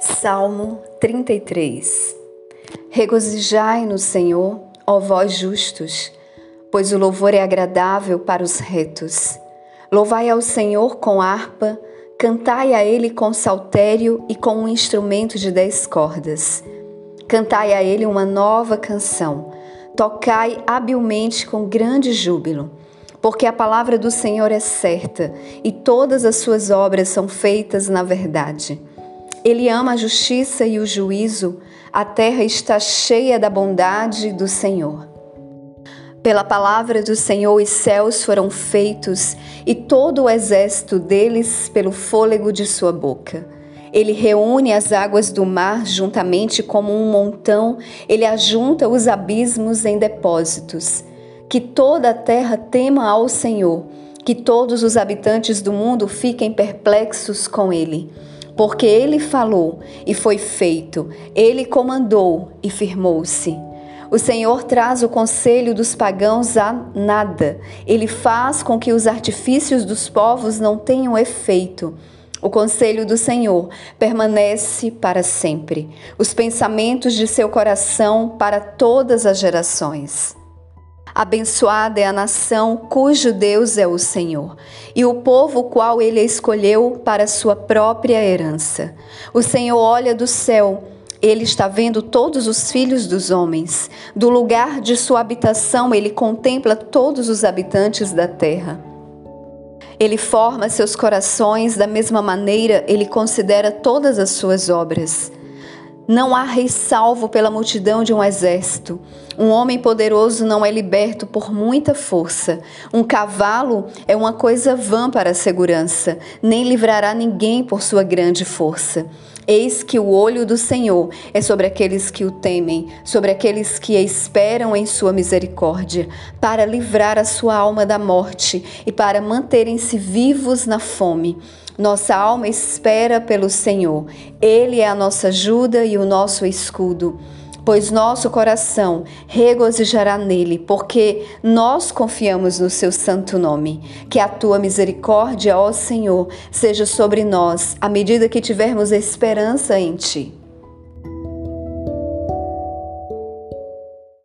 Salmo 33 Regozijai no Senhor, ó vós justos, pois o louvor é agradável para os retos. Louvai ao Senhor com harpa, cantai a Ele com saltério e com um instrumento de dez cordas. Cantai a Ele uma nova canção, tocai habilmente com grande júbilo, porque a palavra do Senhor é certa e todas as suas obras são feitas na verdade. Ele ama a justiça e o juízo, a terra está cheia da bondade do Senhor. Pela palavra do Senhor os céus foram feitos e todo o exército deles pelo fôlego de sua boca. Ele reúne as águas do mar juntamente como um montão, ele ajunta os abismos em depósitos. Que toda a terra tema ao Senhor, que todos os habitantes do mundo fiquem perplexos com ele porque ele falou e foi feito, ele comandou e firmou-se. O Senhor traz o conselho dos pagãos a nada, ele faz com que os artifícios dos povos não tenham efeito. O conselho do Senhor permanece para sempre, os pensamentos de seu coração para todas as gerações. Abençoada é a nação cujo Deus é o Senhor, e o povo qual ele escolheu para sua própria herança. O Senhor olha do céu, ele está vendo todos os filhos dos homens. Do lugar de sua habitação, ele contempla todos os habitantes da terra. Ele forma seus corações da mesma maneira, ele considera todas as suas obras. Não há rei salvo pela multidão de um exército. Um homem poderoso não é liberto por muita força. Um cavalo é uma coisa vã para a segurança, nem livrará ninguém por sua grande força. Eis que o olho do Senhor é sobre aqueles que o temem, sobre aqueles que esperam em sua misericórdia, para livrar a sua alma da morte e para manterem-se vivos na fome. Nossa alma espera pelo Senhor. Ele é a nossa ajuda e o nosso escudo. Pois nosso coração regozijará nele, porque nós confiamos no seu santo nome. Que a tua misericórdia, ó Senhor, seja sobre nós, à medida que tivermos esperança em ti.